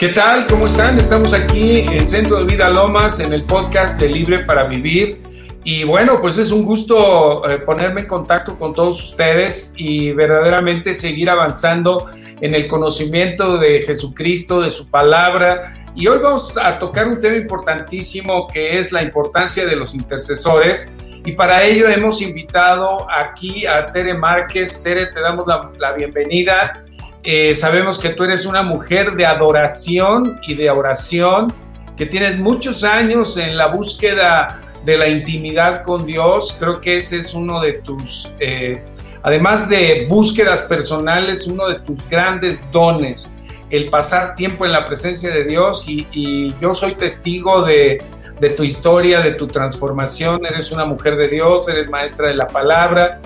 ¿Qué tal? ¿Cómo están? Estamos aquí en Centro de Vida Lomas, en el podcast de Libre para Vivir. Y bueno, pues es un gusto eh, ponerme en contacto con todos ustedes y verdaderamente seguir avanzando en el conocimiento de Jesucristo, de su palabra. Y hoy vamos a tocar un tema importantísimo que es la importancia de los intercesores. Y para ello hemos invitado aquí a Tere Márquez. Tere, te damos la, la bienvenida. Eh, sabemos que tú eres una mujer de adoración y de oración, que tienes muchos años en la búsqueda de la intimidad con Dios. Creo que ese es uno de tus, eh, además de búsquedas personales, uno de tus grandes dones, el pasar tiempo en la presencia de Dios y, yo soy testigo de, de tu historia, de tu transformación. Eres una mujer de Dios, eres maestra de la palabra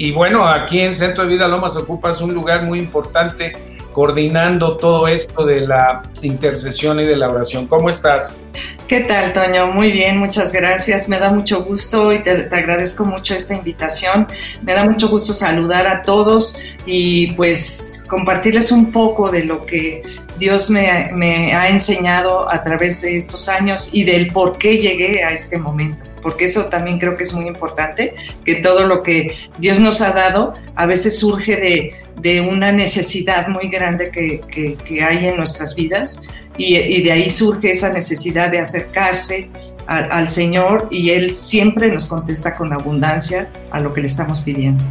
y bueno, aquí en Centro de Vida Lomas ocupas un lugar muy importante coordinando todo esto de la intercesión y de la oración. ¿Cómo estás? ¿Qué tal, Toño? Muy bien, muchas gracias. Me da mucho gusto y te, agradezco mucho esta invitación. Me da mucho gusto saludar a todos y pues compartirles un poco de lo que Dios me, me ha enseñado a través de estos años y del por qué llegué a este momento porque eso también creo que es muy importante, que todo lo que Dios nos ha dado a veces surge de, de una necesidad muy grande que, que, hay en nuestras vidas y, y, de ahí surge esa necesidad de acercarse al Señor y Él siempre nos contesta con abundancia a lo que le estamos pidiendo.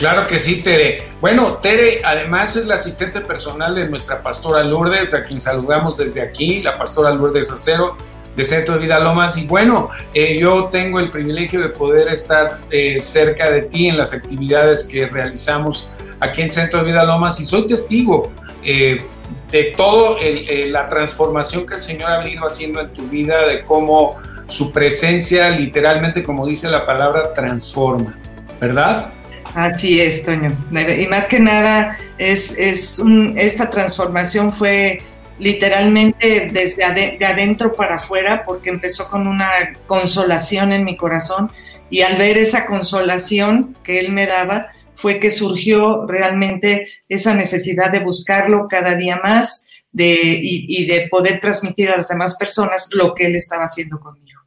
Claro que sí, Tere. Bueno, Tere además es la asistente personal de nuestra pastora Lourdes, a quien saludamos desde aquí, la pastora Lourdes Acero de Centro de Vida Lomas. Y bueno, eh, yo tengo el privilegio de poder estar eh, cerca de ti en las actividades que realizamos aquí en Centro de Vida Lomas y soy testigo eh, de todo la transformación que el Señor ha venido haciendo en tu vida, de cómo su presencia literalmente, como dice la palabra, transforma, ¿verdad? Así es, Toño. Y más que nada, es, es esta transformación fue literalmente desde de adentro para afuera, porque empezó con una consolación en mi corazón y al ver esa consolación que él me daba, fue que surgió realmente esa necesidad de buscarlo cada día más de, y, de poder transmitir a las demás personas lo que él estaba haciendo conmigo.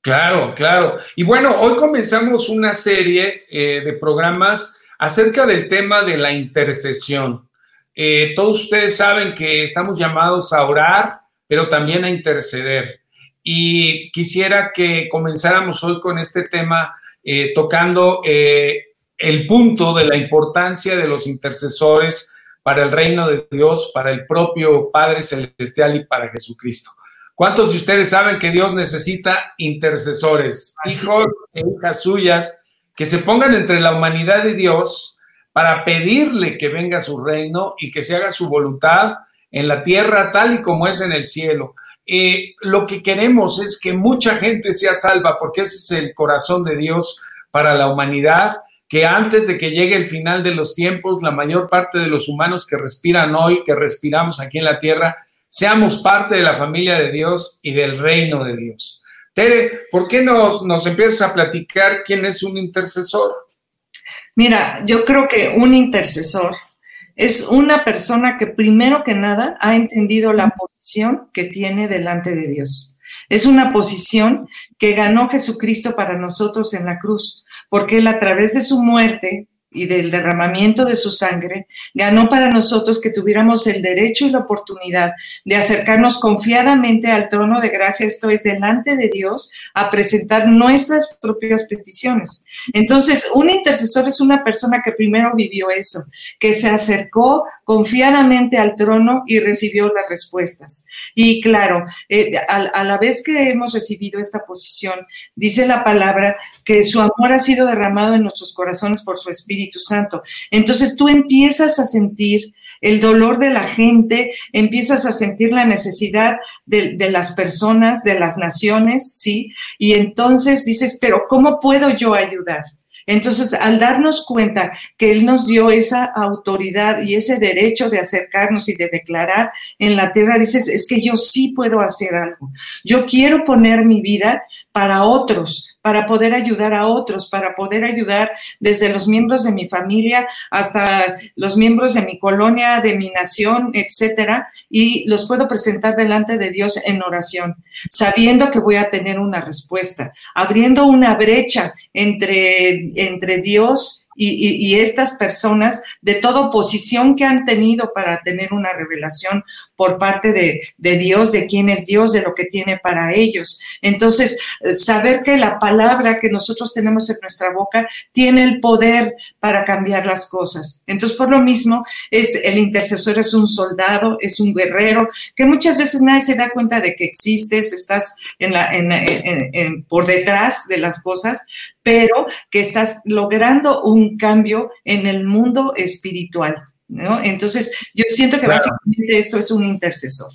Claro, claro. Y bueno, hoy comenzamos una serie eh, de programas acerca del tema de la intercesión. Eh, todos ustedes saben que estamos llamados a orar, pero también a interceder. Y quisiera que comenzáramos hoy con este tema eh, tocando eh, el punto de la importancia de los intercesores para el reino de Dios, para el propio Padre Celestial y para Jesucristo. ¿Cuántos de ustedes saben que Dios necesita intercesores, hijos e hijas suyas, que se pongan entre la humanidad y Dios para pedirle que venga su reino y que se haga su voluntad en la tierra tal y como es en el cielo. Eh, lo que queremos es que mucha gente sea salva, porque ese es el corazón de Dios para la humanidad, que antes de que llegue el final de los tiempos, la mayor parte de los humanos que respiran hoy, que respiramos aquí en la tierra, seamos parte de la familia de Dios y del reino de Dios. Tere, ¿por qué no nos empiezas a platicar quién es un intercesor? Mira, yo creo que un intercesor es una persona que primero que nada ha entendido la posición que tiene delante de Dios. Es una posición que ganó Jesucristo para nosotros en la cruz, porque Él a través de su muerte y del derramamiento de su sangre, ganó para nosotros que tuviéramos el derecho y la oportunidad de acercarnos confiadamente al trono de gracia, esto es, delante de Dios, a presentar nuestras propias peticiones. Entonces, un intercesor es una persona que primero vivió eso, que se acercó confiadamente al trono y recibió las respuestas. Y claro, eh, a, la vez que hemos recibido esta posición, dice la palabra que su amor ha sido derramado en nuestros corazones por su Espíritu Santo. Entonces tú empiezas a sentir el dolor de la gente, empiezas a sentir la necesidad de, de, las personas, de las naciones, ¿sí? Y entonces dices, pero ¿cómo puedo yo ayudar? Entonces, al darnos cuenta que Él nos dio esa autoridad y ese derecho de acercarnos y de declarar en la tierra, dices, es que yo sí puedo hacer algo. Yo quiero poner mi vida para otros, para poder ayudar a otros, para poder ayudar desde los miembros de mi familia hasta los miembros de mi colonia, de mi nación, etcétera, y los puedo presentar delante de Dios en oración, sabiendo que voy a tener una respuesta, abriendo una brecha entre, entre Dios y, estas personas de toda oposición que han tenido para tener una revelación por parte de, de, Dios, de quién es Dios, de lo que tiene para ellos. Entonces, eh, saber que la palabra que nosotros tenemos en nuestra boca tiene el poder para cambiar las cosas. Entonces, por lo mismo, es, el intercesor es un soldado, es un guerrero, que muchas veces nadie se da cuenta de que existes, estás en la, en, en, por detrás de las cosas, pero que estás logrando un cambio en el mundo espiritual. ¿no? Entonces, yo siento que básicamente esto es un intercesor.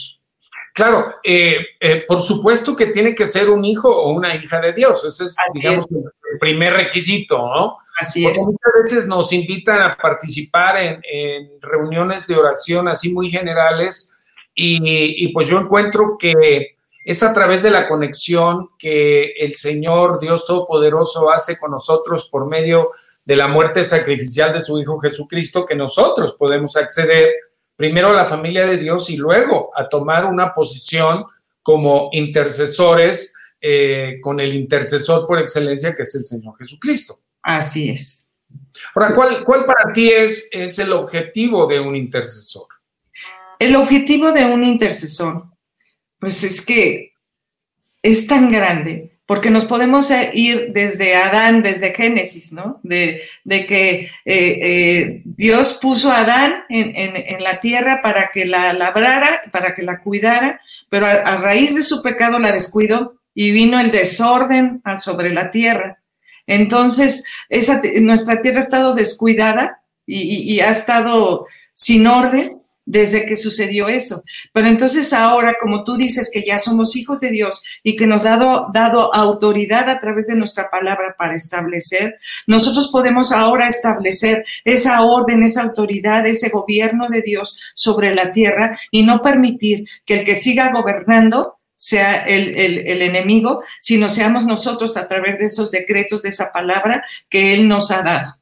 Claro, eh, eh, por supuesto que tiene que ser un hijo o una hija de Dios. Ese es, digamos, el primer requisito, ¿no? Así es. Muchas veces nos invitan a participar en, reuniones de oración así muy generales y, y, pues yo encuentro que es a través de la conexión que el Señor Dios Todopoderoso hace con nosotros por medio de la muerte sacrificial de su Hijo Jesucristo que nosotros podemos acceder primero a la familia de Dios y luego a tomar una posición como intercesores eh, con el intercesor por excelencia que es el Señor Jesucristo. Así es. Ahora, ¿cuál, cuál para ti es, es el objetivo de un intercesor? El objetivo de un intercesor pues es que es tan grande, porque nos podemos eh, ir desde Adán, desde Génesis, ¿no? De, que eh, eh, Dios puso a Adán en, la tierra para que la labrara, para que la cuidara, pero a, raíz de su pecado la descuidó y vino el desorden sobre la tierra. Entonces, esa, nuestra tierra ha estado descuidada y ha estado sin orden desde que sucedió eso. Pero entonces ahora, como tú dices que ya somos hijos de Dios y que nos ha dado, autoridad a través de nuestra palabra para establecer, nosotros podemos ahora establecer esa orden, esa autoridad, ese gobierno de Dios sobre la tierra y no permitir que el que siga gobernando sea el, el, enemigo, sino seamos nosotros a través de esos decretos, de esa palabra que Él nos ha dado.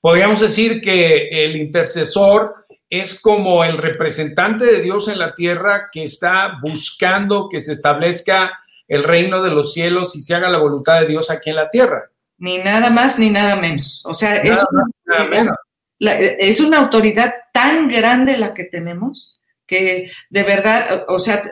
Podríamos decir que el intercesor es como el representante de Dios en la tierra que está buscando que se establezca el reino de los cielos y se haga la voluntad de Dios aquí en la tierra. Ni nada más ni nada menos. O sea, es, es una autoridad tan grande la que tenemos que de verdad, o sea,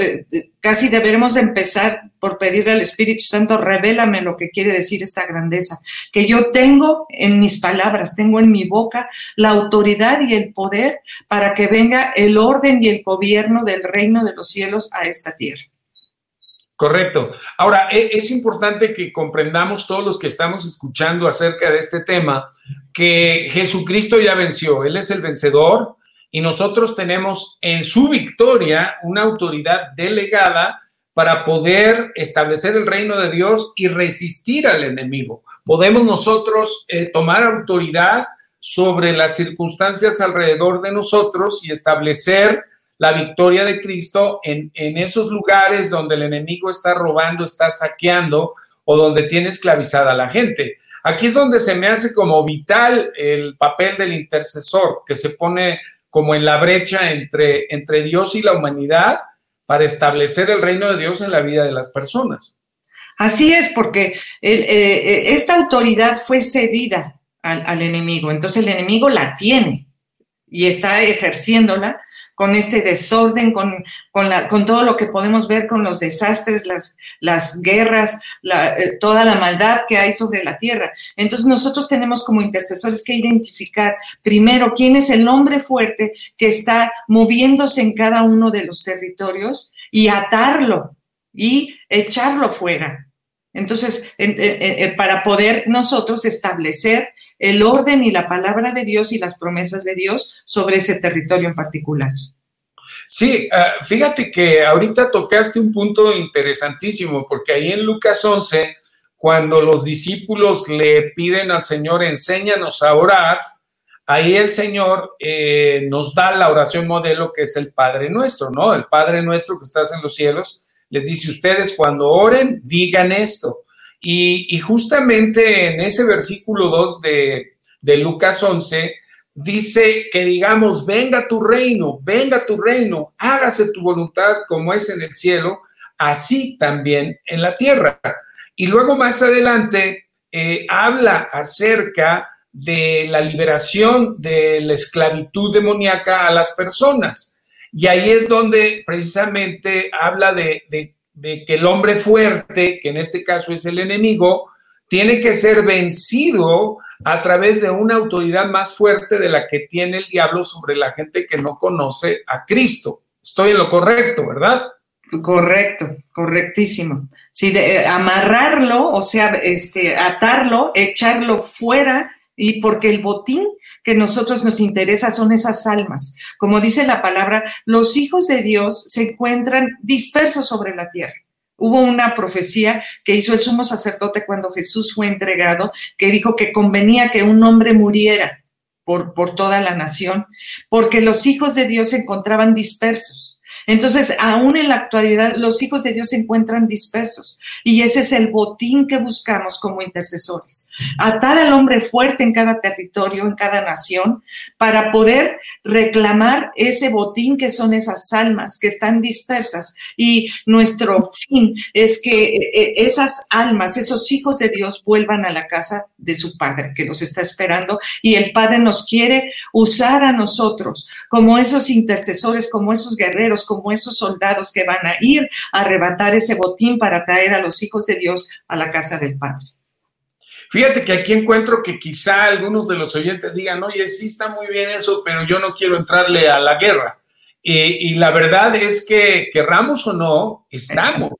eh, casi deberemos empezar por pedirle al Espíritu Santo, revélame lo que quiere decir esta grandeza, que yo tengo en mis palabras, tengo en mi boca la autoridad y el poder para que venga el orden y el gobierno del reino de los cielos a esta tierra. Correcto. Ahora, e, es importante que comprendamos todos los que estamos escuchando acerca de este tema, que Jesucristo ya venció, Él es el vencedor, y nosotros tenemos en su victoria una autoridad delegada para poder establecer el reino de Dios y resistir al enemigo. Podemos nosotros eh, tomar autoridad sobre las circunstancias alrededor de nosotros y establecer la victoria de Cristo en, en esos lugares donde el enemigo está robando, está saqueando o donde tiene esclavizada a la gente. Aquí es donde se me hace como vital el papel del intercesor, que se pone como en la brecha entre, Dios y la humanidad para establecer el reino de Dios en la vida de las personas. Así es, porque eh, eh, esta autoridad fue cedida al, enemigo, entonces el enemigo la tiene y está ejerciéndola con este desorden, con, con, la, con todo lo que podemos ver con los desastres, las, las guerras, eh, toda la maldad que hay sobre la tierra. Entonces nosotros tenemos como intercesores que identificar primero quién es el hombre fuerte que está moviéndose en cada uno de los territorios y atarlo y echarlo fuera. Entonces, para poder nosotros establecer el orden y la palabra de Dios y las promesas de Dios sobre ese territorio en particular. Sí, ah, fíjate que ahorita tocaste un punto interesantísimo, porque ahí en Lucas 11, cuando los discípulos le piden al Señor, enséñanos a orar, ahí el Señor eh, nos da la oración modelo que es el Padre nuestro, ¿no? El Padre nuestro que estás en los cielos, les dice, ustedes cuando oren, digan esto. Y, justamente en ese versículo 2 de, de Lucas 11, dice que digamos, venga tu reino, venga tu reino, hágase tu voluntad como es en el cielo, así también en la tierra. Y luego más adelante eh, habla acerca de la liberación de la esclavitud demoníaca a las personas. Y ahí es donde precisamente habla de, que el hombre fuerte, que en este caso es el enemigo, tiene que ser vencido a través de una autoridad más fuerte de la que tiene el diablo sobre la gente que no conoce a Cristo. Estoy en lo correcto, ¿verdad? Correcto, correctísimo. Sí, de, eh, amarrarlo, o sea, este, atarlo, echarlo fuera, y porque el botín que nosotros nos interesa son esas almas. Como dice la palabra, los hijos de Dios se encuentran dispersos sobre la tierra. Hubo una profecía que hizo el sumo sacerdote cuando Jesús fue entregado, que dijo que convenía que un hombre muriera por, por toda la nación, porque los hijos de Dios se encontraban dispersos. Entonces, aún en la actualidad, los hijos de Dios se encuentran dispersos y ese es el botín que buscamos como intercesores. Atar al hombre fuerte en cada territorio, en cada nación, para poder reclamar ese botín que son esas almas que están dispersas. Y nuestro fin es que eh, esas almas, esos hijos de Dios vuelvan a la casa de su Padre que nos está esperando y el Padre nos quiere usar a nosotros como esos intercesores, como esos guerreros, como esos soldados que van a ir a arrebatar ese botín para traer a los hijos de Dios a la casa del Padre. Fíjate que aquí encuentro que quizá algunos de los oyentes digan, oye, sí está muy bien eso, pero yo no quiero entrarle a la guerra. Y, la verdad es que, querramos o no, estamos.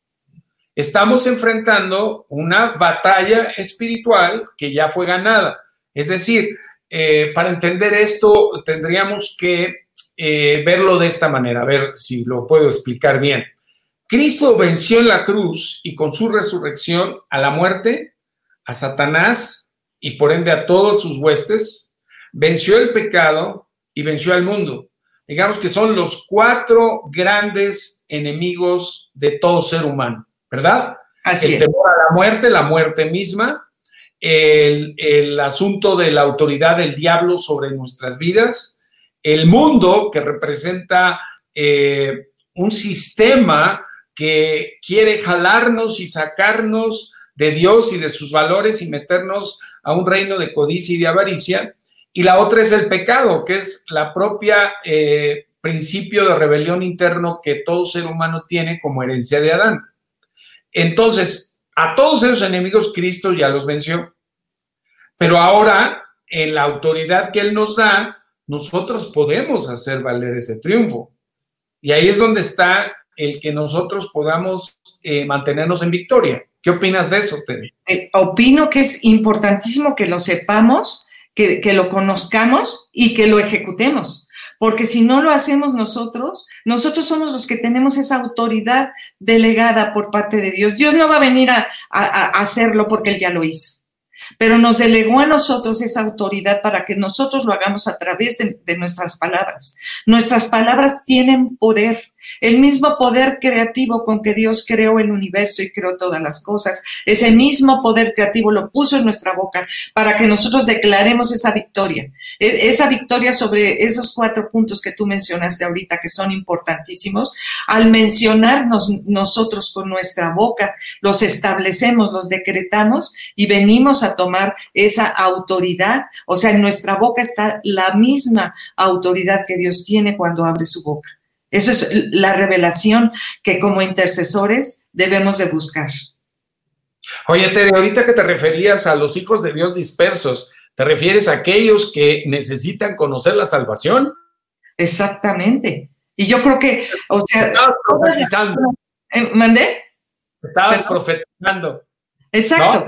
Estamos enfrentando una batalla espiritual que ya fue ganada. Es decir, eh, para entender esto tendríamos que eh, verlo de esta manera, a ver si lo puedo explicar bien. Cristo venció en la cruz y con su resurrección a la muerte, a Satanás y por ende a todos sus huestes, venció el pecado y venció al mundo. Digamos que son los cuatro grandes enemigos de todo ser humano, ¿verdad? Así el temor a la muerte, la muerte misma, el, el asunto de la autoridad del diablo sobre nuestras vidas, el mundo que representa eh, un sistema que quiere jalarnos y sacarnos de Dios y de sus valores y meternos a un reino de codicia y de avaricia. Y la otra es el pecado, que es la propia eh, principio de rebelión interno que todo ser humano tiene como herencia de Adán. Entonces, a todos esos enemigos Cristo ya los venció. Pero ahora, en la autoridad que Él nos da, nosotros podemos hacer valer ese triunfo. Y ahí es donde está el que nosotros podamos eh, mantenernos en victoria. ¿Qué opinas de eso, Tere? Eh, opino que es importantísimo que lo sepamos, que, lo conozcamos y que lo ejecutemos. Porque si no lo hacemos nosotros, nosotros somos los que tenemos esa autoridad delegada por parte de Dios. Dios no va a venir a hacerlo porque Él ya lo hizo pero nos delegó a nosotros esa autoridad para que nosotros lo hagamos a través de, nuestras palabras. Nuestras palabras tienen poder, el mismo poder creativo con que Dios creó el universo y creó todas las cosas. Ese mismo poder creativo lo puso en nuestra boca para que nosotros declaremos esa victoria. E, esa victoria sobre esos cuatro puntos que tú mencionaste ahorita, que son importantísimos, al mencionarnos nosotros con nuestra boca, los establecemos, los decretamos y venimos a tomar esa autoridad. O sea, en nuestra boca está la misma autoridad que Dios tiene cuando abre su boca. Eso es la revelación que como intercesores debemos de buscar. Oye, Tere, ahorita que te referías a los hijos de Dios dispersos, ¿te refieres a aquellos que necesitan conocer la salvación? Exactamente. Y yo creo que, o sea, estabas profetizando. ¿Eh, ¿Mandé? Estabas profetizando. Exacto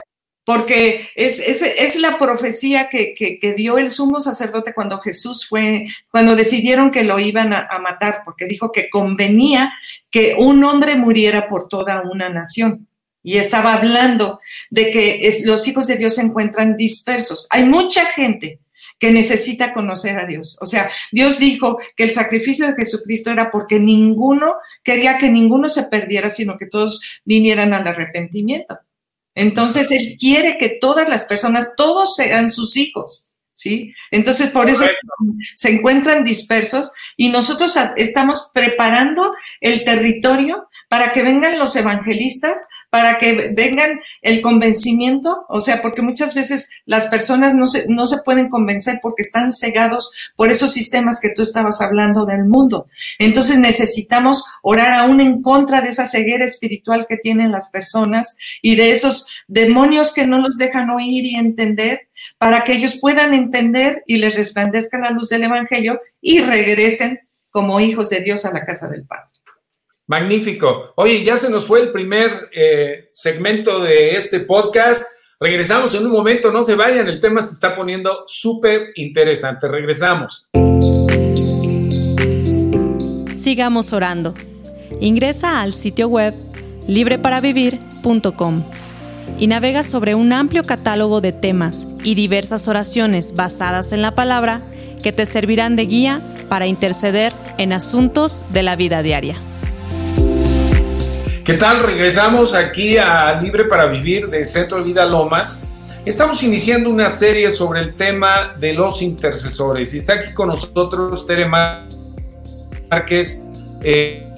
porque es, es, es la profecía que, que, dio el sumo sacerdote cuando Jesús fue, cuando decidieron que lo iban a, matar, porque dijo que convenía que un hombre muriera por toda una nación. Y estaba hablando de que los hijos de Dios se encuentran dispersos. Hay mucha gente que necesita conocer a Dios. O sea, Dios dijo que el sacrificio de Jesucristo era porque ninguno quería que ninguno se perdiera, sino que todos vinieran al arrepentimiento. Entonces, Él quiere que todas las personas, todos sean sus hijos, ¿sí? Entonces, por eso se encuentran dispersos y nosotros estamos preparando el territorio para que vengan los evangelistas, para que vengan el convencimiento, o sea, porque muchas veces las personas no se, no se pueden convencer porque están cegados por esos sistemas que tú estabas hablando del mundo. Entonces necesitamos orar aún en contra de esa ceguera espiritual que tienen las personas y de esos demonios que no los dejan oír y entender para que ellos puedan entender y les resplandezca la luz del Evangelio y regresen como hijos de Dios a la casa del Padre. Magnífico. Oye, ya se nos fue el primer eh, segmento de este podcast. Regresamos en un momento, no se vayan, el tema se está poniendo súper interesante. Regresamos. Sigamos orando. Ingresa al sitio web libreparavivir.com y navega sobre un amplio catálogo de temas y diversas oraciones basadas en la palabra que te servirán de guía para interceder en asuntos de la vida diaria. ¿Qué tal? Regresamos aquí a Libre para Vivir de Centro Vida Lomas. Estamos iniciando una serie sobre el tema de los intercesores y está aquí con nosotros Tere Márquez, eh,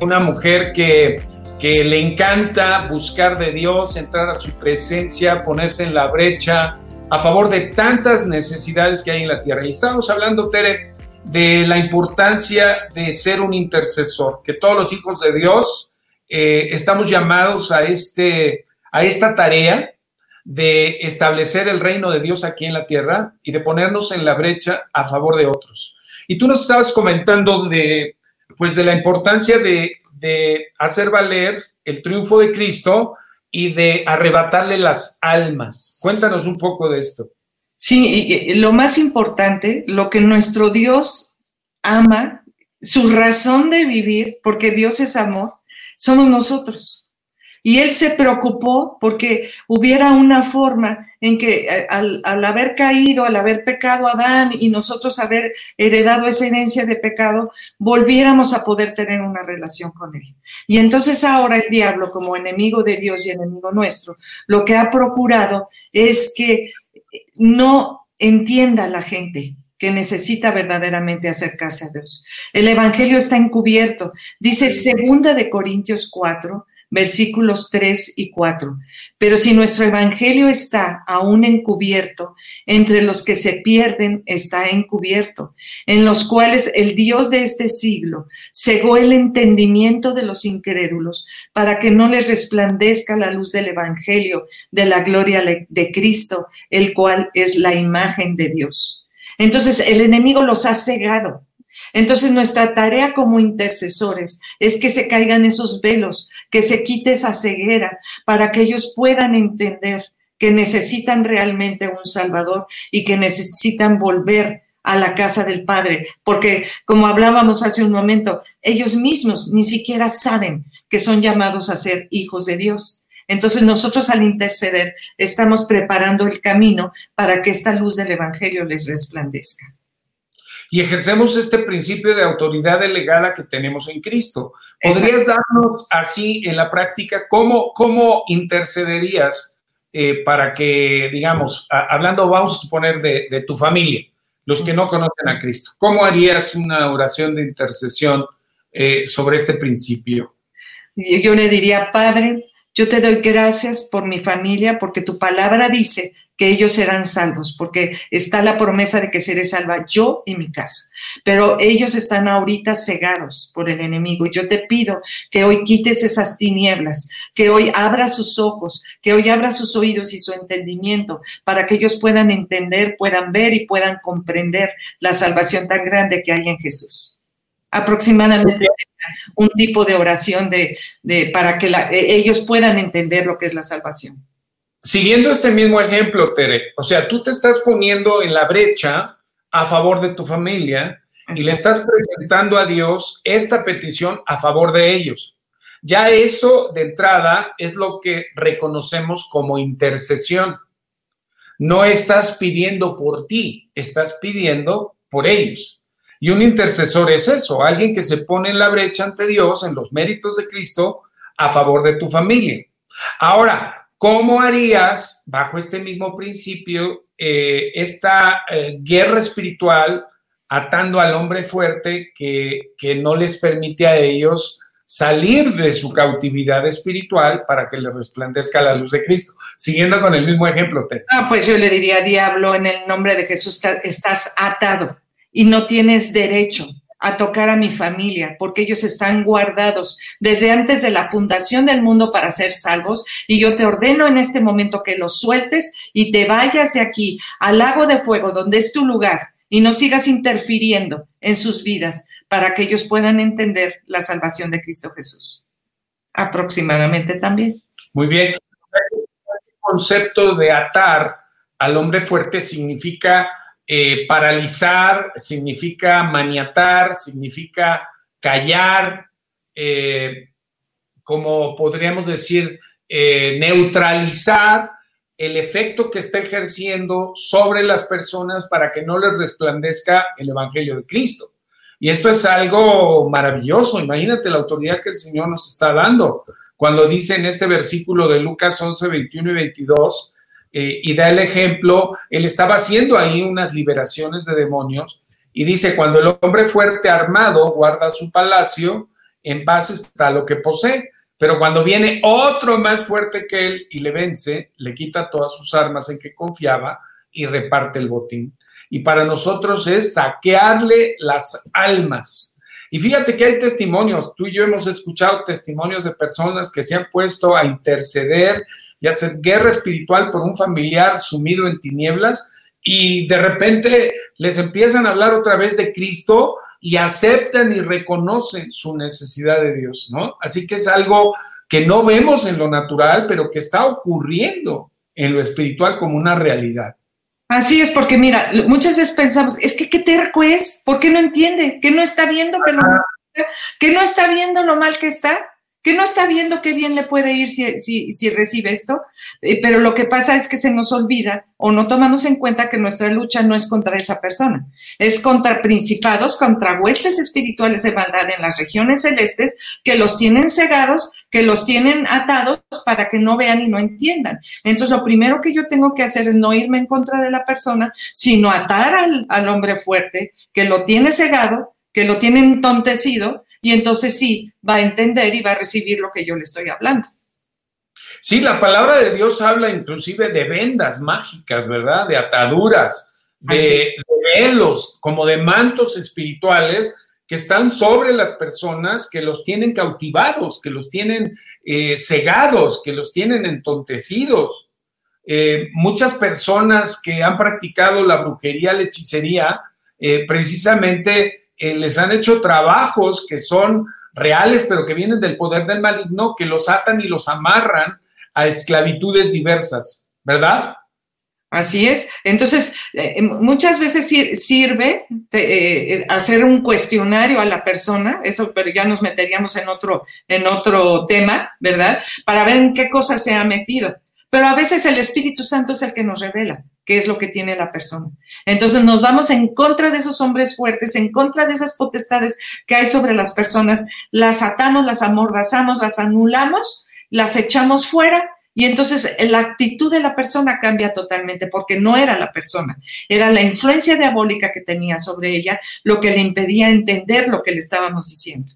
una mujer que, que le encanta buscar de Dios, entrar a su presencia, ponerse en la brecha a favor de tantas necesidades que hay en la tierra. Y estamos hablando, Tere, de la importancia de ser un intercesor, que todos los hijos de Dios, eh, estamos llamados a, este, a esta tarea de establecer el reino de Dios aquí en la tierra y de ponernos en la brecha a favor de otros. Y tú nos estabas comentando de, pues, de la importancia de, de hacer valer el triunfo de Cristo y de arrebatarle las almas. Cuéntanos un poco de esto. Sí, lo más importante, lo que nuestro Dios ama, su razón de vivir, porque Dios es amor, somos nosotros. Y él se preocupó porque hubiera una forma en que eh, al, haber caído, al haber pecado Adán y nosotros haber heredado esa herencia de pecado, volviéramos a poder tener una relación con él. Y entonces ahora el diablo, como enemigo de Dios y enemigo nuestro, lo que ha procurado es que no entienda la gente que necesita verdaderamente acercarse a Dios. El Evangelio está encubierto. Dice segunda de Corintios 4, versículos 3 y 4. Pero si nuestro Evangelio está aún encubierto, entre los que se pierden está encubierto, en los cuales el Dios de este siglo cegó el entendimiento de los incrédulos para que no les resplandezca la luz del Evangelio de la gloria de Cristo, el cual es la imagen de Dios. Entonces el enemigo los ha cegado. Entonces nuestra tarea como intercesores es que se caigan esos velos, que se quite esa ceguera para que ellos puedan entender que necesitan realmente un Salvador y que necesitan volver a la casa del Padre, porque como hablábamos hace un momento, ellos mismos ni siquiera saben que son llamados a ser hijos de Dios. Entonces nosotros al interceder estamos preparando el camino para que esta luz del Evangelio les resplandezca. Y ejercemos este principio de autoridad delegada que tenemos en Cristo. ¿Podrías darnos así en la práctica cómo, cómo intercederías eh, para que, digamos, hablando, vamos a suponer, de, tu familia, los que no conocen a Cristo, ¿cómo harías una oración de intercesión eh, sobre este principio? Yo le diría, Padre, yo te doy gracias por mi familia, porque tu palabra dice que ellos serán salvos, porque está la promesa de que seré salva yo y mi casa. Pero ellos están ahorita cegados por el enemigo. Yo te pido que hoy quites esas tinieblas, que hoy abra sus ojos, que hoy abra sus oídos y su entendimiento, para que ellos puedan entender, puedan ver y puedan comprender la salvación tan grande que hay en Jesús aproximadamente un tipo de oración de, para que e, ellos puedan entender lo que es la salvación. Siguiendo este mismo ejemplo, Tere, o sea, tú te estás poniendo en la brecha a favor de tu familia y le estás presentando a Dios esta petición a favor de ellos. Ya eso de entrada es lo que reconocemos como intercesión. No estás pidiendo por ti, estás pidiendo por ellos. Y un intercesor es eso, alguien que se pone en la brecha ante Dios, en los méritos de Cristo, a favor de tu familia. Ahora, ¿cómo harías, bajo este mismo principio, eh, esta eh, guerra espiritual atando al hombre fuerte que, que no les permite a ellos salir de su cautividad espiritual para que le resplandezca la luz de Cristo. Siguiendo con el mismo ejemplo. Ah, pues yo le diría, diablo, en el nombre de Jesús estás atado y no tienes derecho a tocar a mi familia, porque ellos están guardados desde antes de la fundación del mundo para ser salvos, y yo te ordeno en este momento que los sueltes y te vayas de aquí al lago de fuego, donde es tu lugar, y no sigas interfiriendo en sus vidas para que ellos puedan entender la salvación de Cristo Jesús. Aproximadamente también. Muy bien. El concepto de atar al hombre fuerte significa eh, paralizar, significa maniatar, significa callar, eh, como podríamos decir, eh, neutralizar el efecto que está ejerciendo sobre las personas para que no les resplandezca el Evangelio de Cristo. Y esto es algo maravilloso. Imagínate la autoridad que el Señor nos está dando cuando dice en este versículo de Lucas 11, 21 y 22, eh, y da el ejemplo, él estaba haciendo ahí unas liberaciones de demonios y dice, cuando el hombre fuerte armado guarda su palacio, en paz está lo que posee, pero cuando viene otro más fuerte que él y le vence, le quita todas sus armas en que confiaba y reparte el botín. Y para nosotros es saquearle las almas. Y fíjate que hay testimonios, tú y yo hemos escuchado testimonios de personas que se han puesto a interceder y hacer guerra espiritual por un familiar sumido en tinieblas y de repente les empiezan a hablar otra vez de Cristo y aceptan y reconocen su necesidad de Dios, ¿no? Así que es algo que no vemos en lo natural, pero que está ocurriendo en lo espiritual como una realidad. Así es, porque mira, muchas veces pensamos, es que qué terco es, ¿por qué no entiende? ¿Que no está viendo que, que no está viendo lo mal que está? Que no está viendo qué bien le puede ir si, si, recibe esto, eh, pero lo que pasa es que se nos olvida o no tomamos en cuenta que nuestra lucha no es contra esa persona, es contra principados, contra huestes espirituales de maldad en las regiones celestes que los tienen cegados, que los tienen atados para que no vean y no entiendan. Entonces, lo primero que yo tengo que hacer es no irme en contra de la persona, sino atar al, al hombre fuerte que lo tiene cegado, que lo tiene entontecido y entonces sí va a entender y va a recibir lo que yo le estoy hablando. Sí, la palabra de Dios habla inclusive de vendas mágicas, ¿verdad? De ataduras, de, velos, como de mantos espirituales que están sobre las personas, que los tienen cautivados, que los tienen eh, cegados, que los tienen entontecidos. Eh, muchas personas que han practicado la brujería, la hechicería, eh, precisamente eh, les han hecho trabajos que son reales, pero que vienen del poder del maligno, que los atan y los amarran a esclavitudes diversas, ¿verdad? Así es. Entonces, eh, muchas veces sirve eh, hacer un cuestionario a la persona, eso, pero ya nos meteríamos en otro, en otro tema, ¿verdad? Para ver en qué cosa se ha metido. Pero a veces el Espíritu Santo es el que nos revela qué es lo que tiene la persona. Entonces nos vamos en contra de esos hombres fuertes, en contra de esas potestades que hay sobre las personas, las atamos, las amordazamos, las anulamos, las echamos fuera y entonces la actitud de la persona cambia totalmente porque no era la persona, era la influencia diabólica que tenía sobre ella lo que le impedía entender lo que le estábamos diciendo.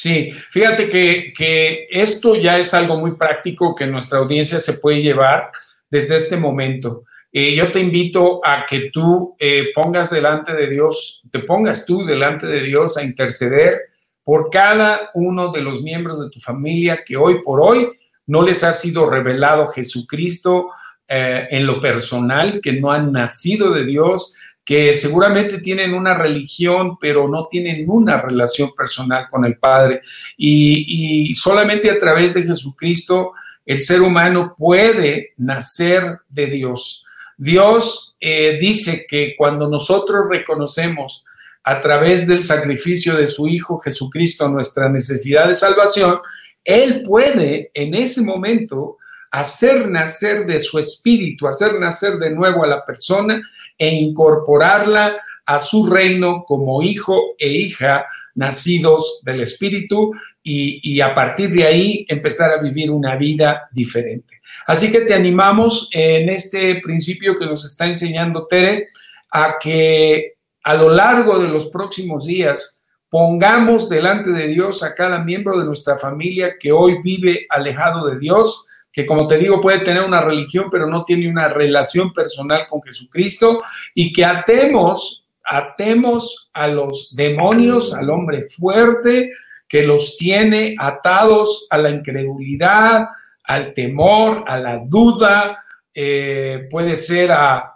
Sí, fíjate que, que esto ya es algo muy práctico que nuestra audiencia se puede llevar desde este momento. Eh, yo te invito a que tú eh, pongas delante de Dios, te pongas tú delante de Dios a interceder por cada uno de los miembros de tu familia que hoy por hoy no les ha sido revelado Jesucristo eh, en lo personal, que no han nacido de Dios, que seguramente tienen una religión, pero no tienen una relación personal con el Padre. Y, solamente a través de Jesucristo el ser humano puede nacer de Dios. Dios eh, dice que cuando nosotros reconocemos a través del sacrificio de su Hijo Jesucristo nuestra necesidad de salvación, Él puede en ese momento hacer nacer de su espíritu, hacer nacer de nuevo a la persona e incorporarla a su reino como hijo e hija nacidos del Espíritu y, y, a partir de ahí empezar a vivir una vida diferente. Así que te animamos en este principio que nos está enseñando Tere a que a lo largo de los próximos días pongamos delante de Dios a cada miembro de nuestra familia que hoy vive alejado de Dios, que como te digo puede tener una religión pero no tiene una relación personal con Jesucristo y que atemos atemos a los demonios, al hombre fuerte que los tiene atados a la incredulidad, al temor, a la duda, eh, puede ser a,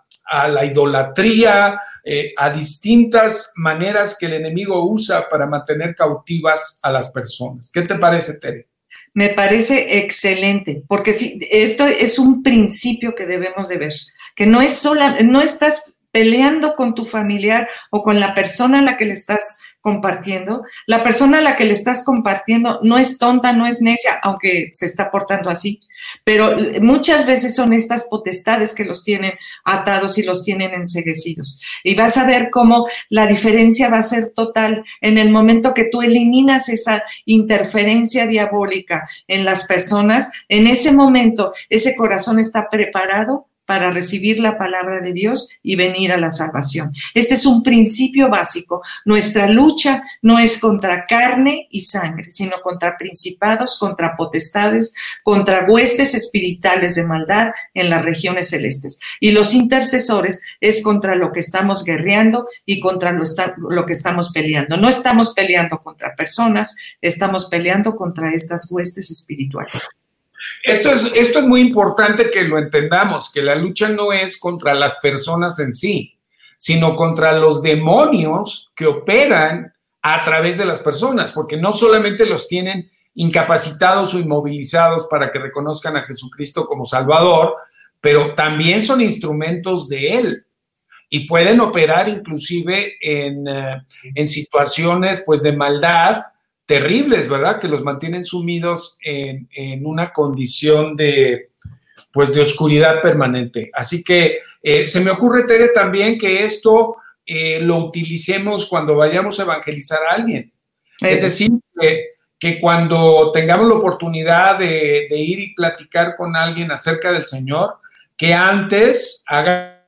la idolatría, eh, a distintas maneras que el enemigo usa para mantener cautivas a las personas. ¿Qué te parece, Tere? Me parece excelente, porque si esto es un principio que debemos de ver, que no es sola, no estás peleando con tu familiar o con la persona a la que le estás compartiendo, la persona a la que le estás compartiendo no es tonta, no es necia, aunque se está portando así, pero muchas veces son estas potestades que los tienen atados y los tienen enseguecidos. Y vas a ver cómo la diferencia va a ser total en el momento que tú eliminas esa interferencia diabólica en las personas, en ese momento ese corazón está preparado para recibir la palabra de Dios y venir a la salvación. Este es un principio básico. Nuestra lucha no es contra carne y sangre, sino contra principados, contra potestades, contra huestes espirituales de maldad en las regiones celestes. Y los intercesores es contra lo que estamos guerreando y contra lo, lo que estamos peleando. No estamos peleando contra personas, estamos peleando contra estas huestes espirituales. Esto es, esto es muy importante que lo entendamos, que la lucha no es contra las personas en sí, sino contra los demonios que operan a través de las personas, porque no solamente los tienen incapacitados o inmovilizados para que reconozcan a Jesucristo como Salvador, pero también son instrumentos de Él. Y pueden operar inclusive en, eh, en situaciones pues de maldad terribles, ¿verdad? Que los mantienen sumidos en, una condición de, pues, de oscuridad permanente. Así que eh, se me ocurre, Tere, también que esto eh, lo utilicemos cuando vayamos a evangelizar a alguien. Es decir, que, cuando tengamos la oportunidad de, de, ir y platicar con alguien acerca del Señor, que antes haga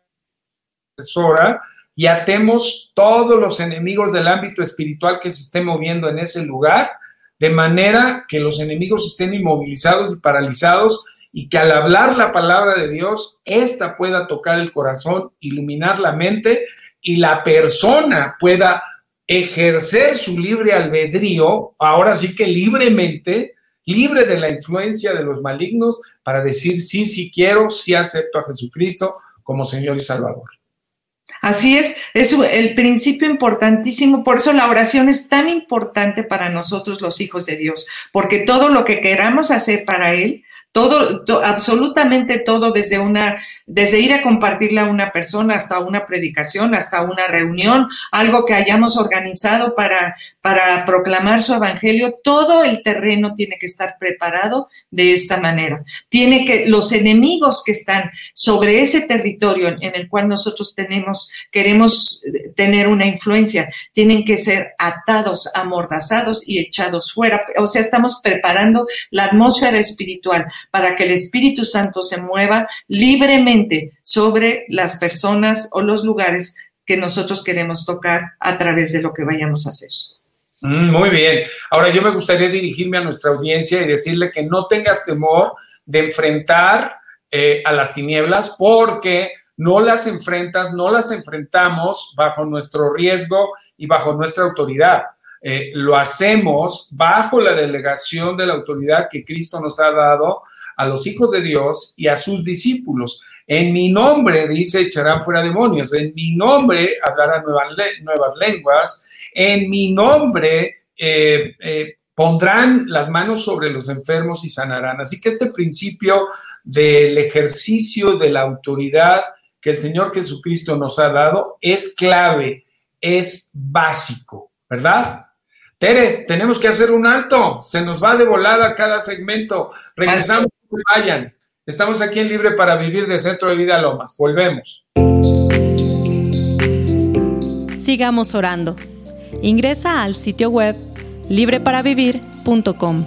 asesora y atemos todos los enemigos del ámbito espiritual que se estén moviendo en ese lugar, de manera que los enemigos estén inmovilizados y paralizados y que al hablar la palabra de Dios, ésta pueda tocar el corazón, iluminar la mente y la persona pueda ejercer su libre albedrío, ahora sí que libremente, libre de la influencia de los malignos, para decir sí, sí quiero, sí acepto a Jesucristo como Señor y Salvador. Así es, es el principio importantísimo, por eso la oración es tan importante para nosotros los hijos de Dios, porque todo lo que queramos hacer para Él, todo, absolutamente todo, desde una, desde ir a compartirle a una persona hasta una predicación, hasta una reunión, algo que hayamos organizado para, para proclamar su evangelio, todo el terreno tiene que estar preparado de esta manera. Tiene que, los enemigos que están sobre ese territorio en el cual nosotros tenemos, queremos tener una influencia, tienen que ser atados, amordazados y echados fuera. O sea, estamos preparando la atmósfera espiritual para que el Espíritu Santo se mueva libremente sobre las personas o los lugares que nosotros queremos tocar a través de lo que vayamos a hacer. Mm, muy bien. Ahora yo me gustaría dirigirme a nuestra audiencia y decirle que no tengas temor de enfrentar eh, a las tinieblas porque no las enfrentas, no las enfrentamos bajo nuestro riesgo y bajo nuestra autoridad. Eh, lo hacemos bajo la delegación de la autoridad que Cristo nos ha dado a los hijos de Dios y a sus discípulos. En mi nombre, dice, echarán fuera demonios. En mi nombre hablarán nuevas, lenguas. En mi nombre eh, eh, pondrán las manos sobre los enfermos y sanarán. Así que este principio del ejercicio de la autoridad que el Señor Jesucristo nos ha dado es clave, es básico, ¿verdad? Tere, tenemos que hacer un alto, se nos va de volada cada segmento. Regresamos vayan. Estamos aquí en Libre para Vivir de Centro de Vida Lomas. Volvemos. Sigamos orando. Ingresa al sitio web libreparavivir.com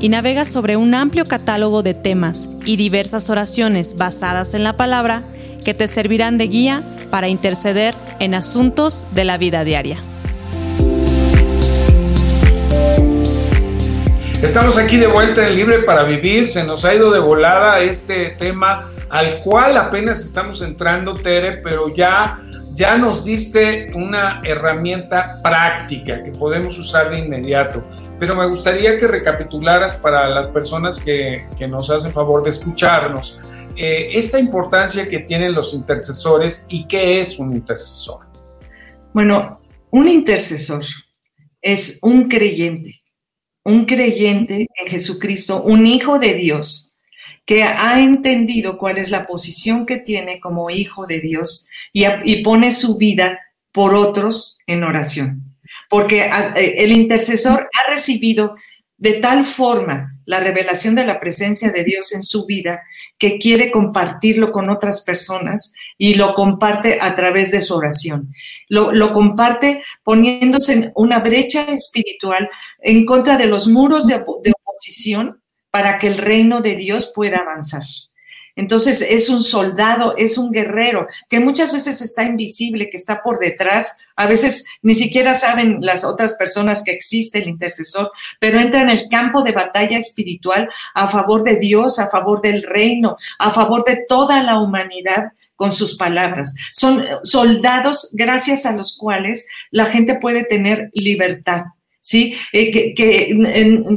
y navega sobre un amplio catálogo de temas y diversas oraciones basadas en la palabra que te servirán de guía para interceder en asuntos de la vida diaria. Estamos aquí de vuelta en Libre para Vivir. Se nos ha ido de volada este tema al cual apenas estamos entrando, Tere, pero ya, ya nos diste una herramienta práctica que podemos usar de inmediato. Pero me gustaría que recapitularas para las personas que, que nos hacen favor de escucharnos eh, esta importancia que tienen los intercesores y qué es un intercesor. Bueno, un intercesor es un creyente un creyente en Jesucristo, un hijo de Dios, que ha entendido cuál es la posición que tiene como hijo de Dios y, pone su vida por otros en oración. Porque eh, el intercesor ha recibido de tal forma la revelación de la presencia de Dios en su vida que quiere compartirlo con otras personas y lo comparte a través de su oración. Lo, comparte poniéndose en una brecha espiritual en contra de los muros de oposición para que el reino de Dios pueda avanzar. Entonces es un soldado, es un guerrero que muchas veces está invisible, que está por detrás. A veces ni siquiera saben las otras personas que existe el intercesor, pero entra en el campo de batalla espiritual a favor de Dios, a favor del reino, a favor de toda la humanidad con sus palabras. Son soldados gracias a los cuales la gente puede tener libertad. ¿Sí? Eh, que,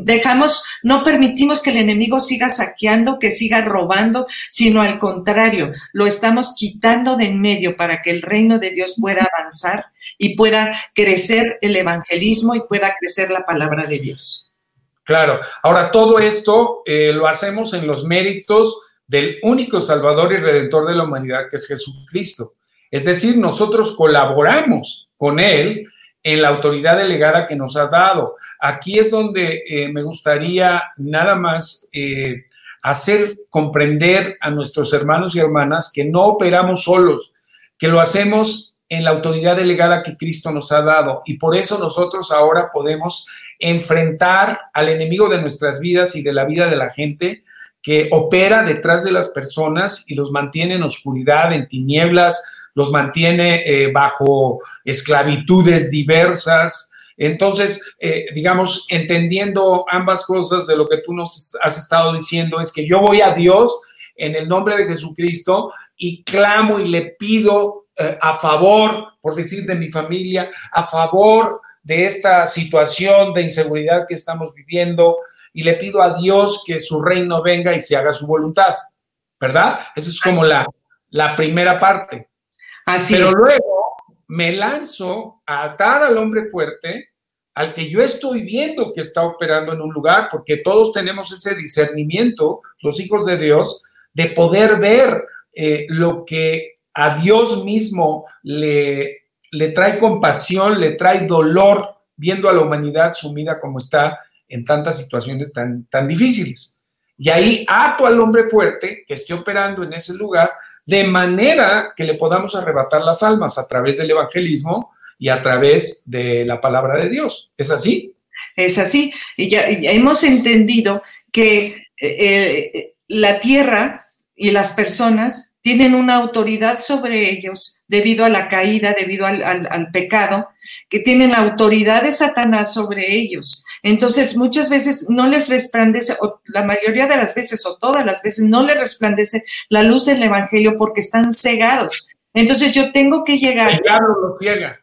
dejamos, no permitimos que el enemigo siga saqueando, que siga robando, sino al contrario, lo estamos quitando de en medio para que el reino de Dios pueda avanzar y pueda crecer el evangelismo y pueda crecer la palabra de Dios. Claro, ahora todo esto eh, lo hacemos en los méritos del único Salvador y Redentor de la humanidad que es Jesucristo. Es decir, nosotros colaboramos con Él en la autoridad delegada que nos ha dado. Aquí es donde eh, me gustaría nada más eh, hacer comprender a nuestros hermanos y hermanas que no operamos solos, que lo hacemos en la autoridad delegada que Cristo nos ha dado. Y por eso nosotros ahora podemos enfrentar al enemigo de nuestras vidas y de la vida de la gente que opera detrás de las personas y los mantiene en oscuridad, en tinieblas, los mantiene eh, bajo esclavitudes diversas. Entonces, eh, digamos, entendiendo ambas cosas de lo que tú nos has estado diciendo, es que yo voy a Dios en el nombre de Jesucristo y clamo y le pido eh, a favor, por decir, de mi familia, a favor de esta situación de inseguridad que estamos viviendo y le pido a Dios que su reino venga y se haga su voluntad, ¿verdad? Esa es como la, la primera parte. Pero luego me lanzo a atar al hombre fuerte, al que yo estoy viendo que está operando en un lugar, porque todos tenemos ese discernimiento, los hijos de Dios, de poder ver eh, lo que a Dios mismo le, le trae compasión, le trae dolor, viendo a la humanidad sumida como está en tantas situaciones tan, tan difíciles. Y ahí ato al hombre fuerte que esté operando en ese lugar de manera que le podamos arrebatar las almas a través del evangelismo y a través de la palabra de Dios. ¿Es así? Es así. Y ya, hemos entendido que eh, eh, la tierra y las personas tienen una autoridad sobre ellos debido a la caída, debido al, pecado, que tienen la autoridad de Satanás sobre ellos. Entonces, muchas veces no les resplandece, o la mayoría de las veces, o todas las veces, no les resplandece la luz del Evangelio porque están cegados. Entonces, yo tengo que llegar. El diablo los ciega.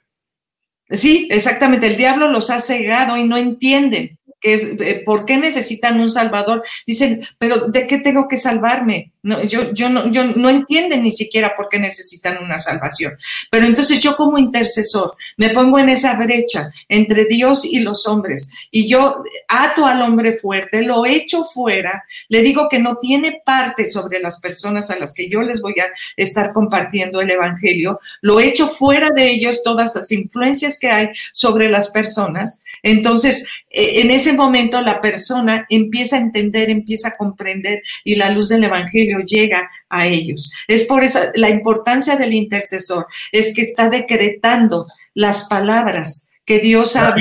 Sí, exactamente. El diablo los ha cegado y no entienden que es, eh, ¿por qué necesitan un salvador? Dicen, pero ¿de qué tengo que salvarme? No, yo, yo, no, yo no entienden ni siquiera por qué necesitan una salvación. Pero entonces yo como intercesor me pongo en esa brecha entre Dios y los hombres y yo ato al hombre fuerte, lo echo fuera, le digo que no tiene parte sobre las personas a las que yo les voy a estar compartiendo el Evangelio, lo echo fuera de ellos todas las influencias que hay sobre las personas. Entonces, e, en ese momento la persona empieza a entender, empieza a comprender y la luz del Evangelio llega a ellos. Es por eso la importancia del intercesor, es que está decretando las palabras que Dios ha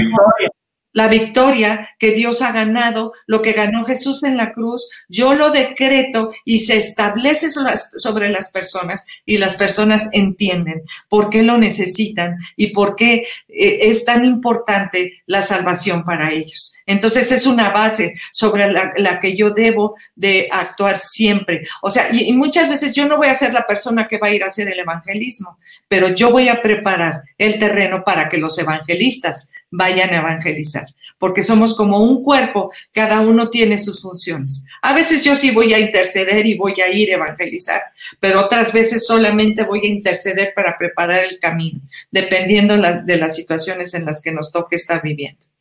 la victoria que Dios ha ganado, lo que ganó Jesús en la cruz, yo lo decreto y se establece sobre las personas y las personas entienden por qué lo necesitan y por qué eh, es tan importante la salvación para ellos. Entonces es una base sobre la, que yo debo de actuar siempre. O sea, y, muchas veces yo no voy a ser la persona que va a ir a hacer el evangelismo, pero yo voy a preparar el terreno para que los evangelistas vayan a evangelizar, porque somos como un cuerpo, cada uno tiene sus funciones. A veces yo sí voy a interceder y voy a ir a evangelizar, pero otras veces solamente voy a interceder para preparar el camino, dependiendo de las situaciones en las que nos toque estar viviendo.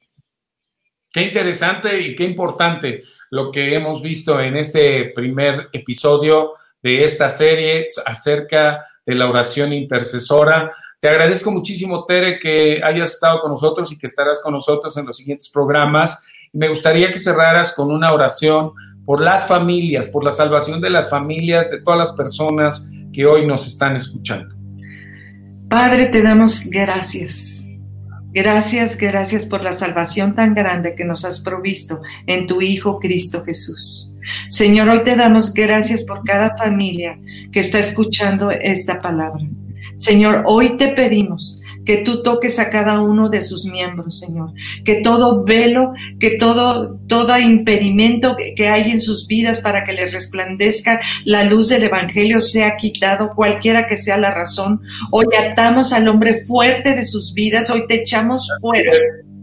Qué interesante y qué importante lo que hemos visto en este primer episodio de esta serie acerca de la oración intercesora. Te agradezco muchísimo, Tere, que hayas estado con nosotros y que estarás con nosotros en los siguientes programas. Me gustaría que cerraras con una oración por las familias, por la salvación de las familias, de todas las personas que hoy nos están escuchando. Padre, te damos gracias. Gracias, gracias por la salvación tan grande que nos has provisto en tu Hijo Cristo Jesús. Señor, hoy te damos gracias por cada familia que está escuchando esta palabra. Señor, hoy te pedimos que tú toques a cada uno de sus miembros, Señor. Que todo velo, que todo, todo impedimento que hay en sus vidas para que les resplandezca la luz del Evangelio sea quitado, cualquiera que sea la razón. Hoy atamos al hombre fuerte de sus vidas, hoy te echamos fuera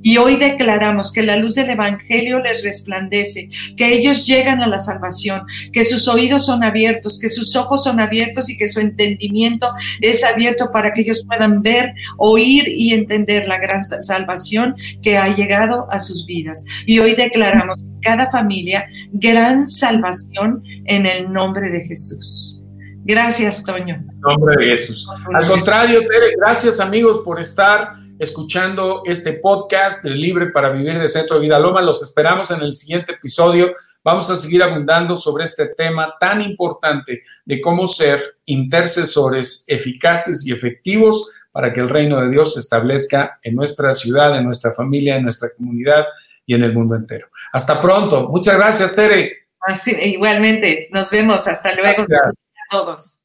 y hoy declaramos que la luz del Evangelio les resplandece, que ellos llegan a la salvación, que sus oídos son abiertos, que sus ojos son abiertos y que su entendimiento es abierto para que ellos puedan ver, oír y entender la gran salvación que ha llegado a sus vidas. Y hoy declaramos cada familia gran salvación en el nombre de Jesús. Gracias, Toño. En nombre de Jesús. Al contrario, Tere, gracias amigos por estar escuchando este podcast de Libre para Vivir de Centro de Vida Loma. Los esperamos en el siguiente episodio. Vamos a seguir abundando sobre este tema tan importante de cómo ser intercesores eficaces y efectivos para que el reino de Dios se establezca en nuestra ciudad, en nuestra familia, en nuestra comunidad y en el mundo entero. Hasta pronto. Muchas gracias, Tere. Así, igualmente. Nos vemos. Hasta luego. A todos.